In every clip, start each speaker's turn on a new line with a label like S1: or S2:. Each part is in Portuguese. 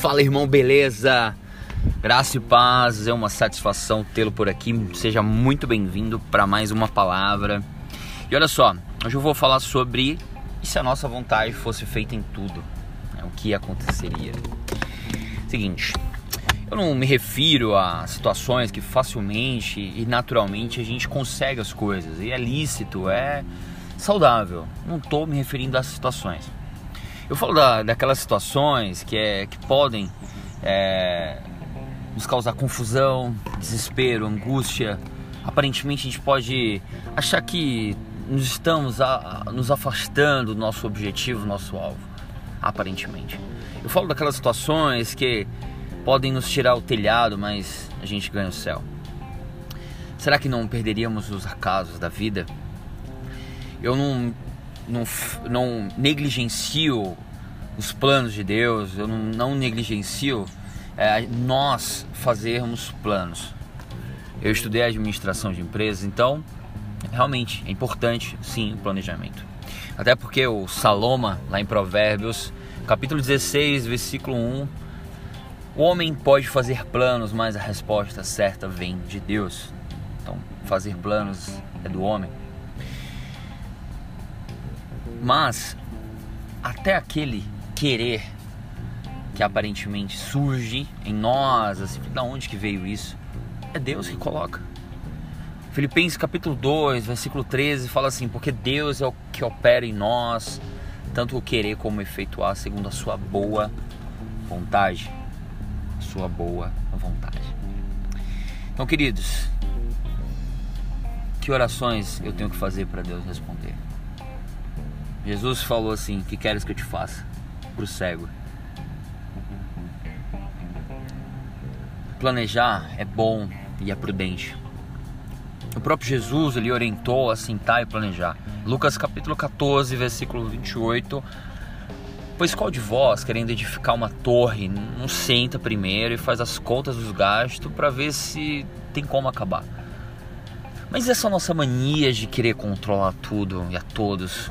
S1: Fala irmão, beleza? Graça e paz, é uma satisfação tê-lo por aqui. Seja muito bem-vindo para mais uma palavra. E olha só, hoje eu vou falar sobre e se a nossa vontade fosse feita em tudo, né? o que aconteceria? Seguinte, eu não me refiro a situações que facilmente e naturalmente a gente consegue as coisas e é lícito, é saudável. Não estou me referindo a situações. Eu falo da, daquelas situações que, é, que podem é, nos causar confusão, desespero, angústia. Aparentemente a gente pode achar que nos estamos a, a, nos afastando do nosso objetivo, nosso alvo. Aparentemente. Eu falo daquelas situações que podem nos tirar o telhado, mas a gente ganha o céu. Será que não perderíamos os acasos da vida? Eu não não, não negligencio os planos de Deus, eu não, não negligencio é, nós fazermos planos. Eu estudei administração de empresas, então realmente é importante sim o planejamento. Até porque o Saloma, lá em Provérbios, capítulo 16, versículo 1, o homem pode fazer planos, mas a resposta certa vem de Deus. Então, fazer planos é do homem. Mas até aquele querer que aparentemente surge em nós, assim, da onde que veio isso? É Deus que coloca. Filipenses capítulo 2, versículo 13 fala assim: "Porque Deus é o que opera em nós, tanto o querer como o efetuar segundo a sua boa vontade." Sua boa vontade. Então, queridos, que orações eu tenho que fazer para Deus responder? Jesus falou assim: Que queres que eu te faça? Para o cego. Planejar é bom e é prudente. O próprio Jesus ele orientou a sentar e planejar. Lucas capítulo 14, versículo 28. Pois qual de vós, querendo edificar uma torre, não senta primeiro e faz as contas dos gastos para ver se tem como acabar? Mas essa nossa mania de querer controlar tudo e a todos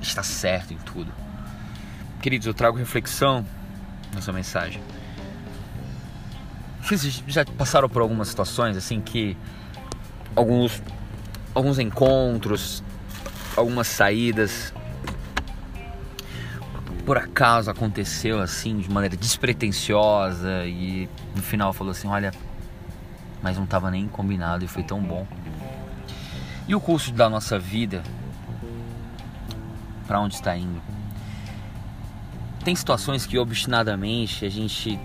S1: está certo em tudo. Queridos, eu trago reflexão nessa mensagem. Vocês já passaram por algumas situações assim que alguns alguns encontros, algumas saídas por acaso aconteceu assim de maneira despretensiosa e no final falou assim, olha, mas não estava nem combinado e foi tão bom. E o curso da nossa vida para onde está indo. Tem situações que obstinadamente a gente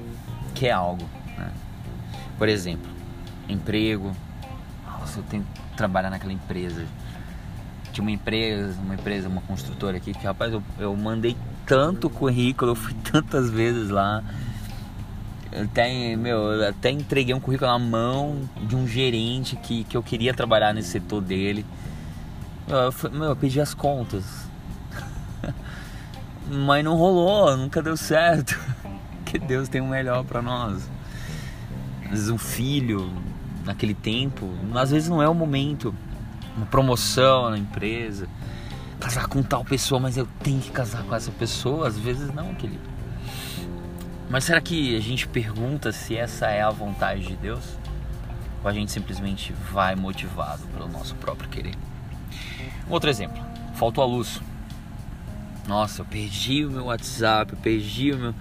S1: quer algo. Né? Por exemplo, emprego. Nossa, eu tenho que trabalhar naquela empresa. Tinha uma empresa, uma empresa, uma construtora aqui que, rapaz, eu, eu mandei tanto currículo, eu fui tantas vezes lá. Até, meu, eu até entreguei um currículo na mão de um gerente que, que eu queria trabalhar nesse setor dele. Eu, eu, meu, eu pedi as contas mas não rolou, nunca deu certo. Que Deus tem o melhor para nós. Às vezes um filho naquele tempo, às vezes não é o momento. Uma promoção na empresa, casar com tal pessoa, mas eu tenho que casar com essa pessoa, às vezes não, querido. Mas será que a gente pergunta se essa é a vontade de Deus? Ou a gente simplesmente vai motivado pelo nosso próprio querer? Outro exemplo, faltou a luz. Nossa, eu perdi o meu WhatsApp, eu perdi o meu.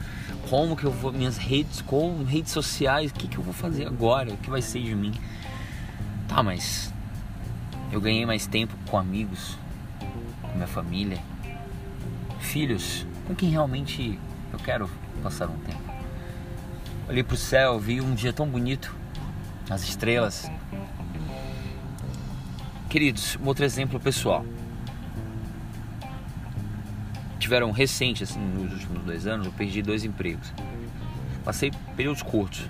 S1: Como que eu vou. Minhas redes, como redes sociais, o que, que eu vou fazer agora? O que vai ser de mim? Tá, mas eu ganhei mais tempo com amigos, com minha família, filhos, com quem realmente eu quero passar um tempo. Olhei pro céu, vi um dia tão bonito, as estrelas. Queridos, um outro exemplo pessoal tiveram recente, assim, nos últimos dois anos, eu perdi dois empregos. Passei períodos curtos.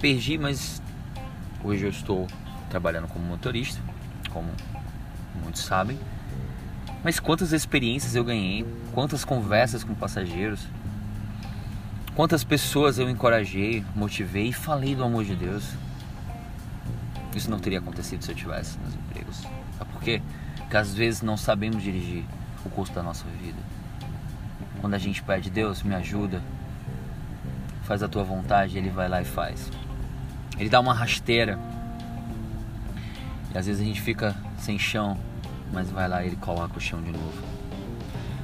S1: Perdi, mas hoje eu estou trabalhando como motorista, como muitos sabem. Mas quantas experiências eu ganhei, quantas conversas com passageiros, quantas pessoas eu encorajei, motivei e falei do amor de Deus. Isso não teria acontecido se eu tivesse nos empregos. Sabe por quê? Porque às vezes não sabemos dirigir o custo da nossa vida. Quando a gente pede, Deus, me ajuda, faz a tua vontade, Ele vai lá e faz. Ele dá uma rasteira. E às vezes a gente fica sem chão, mas vai lá e Ele coloca o chão de novo.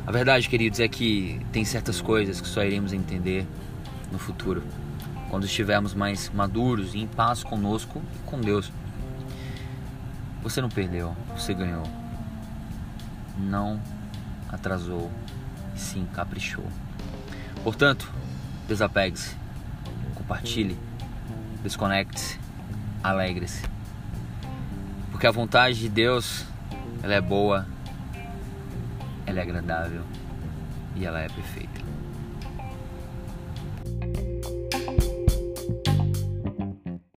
S1: A verdade, queridos, é que tem certas coisas que só iremos entender no futuro, quando estivermos mais maduros e em paz conosco e com Deus. Você não perdeu, você ganhou. Não atrasou, sim caprichou. Portanto, desapegue-se, compartilhe, desconecte-se, alegre-se. Porque a vontade de Deus, ela é boa, ela é agradável e ela é perfeita.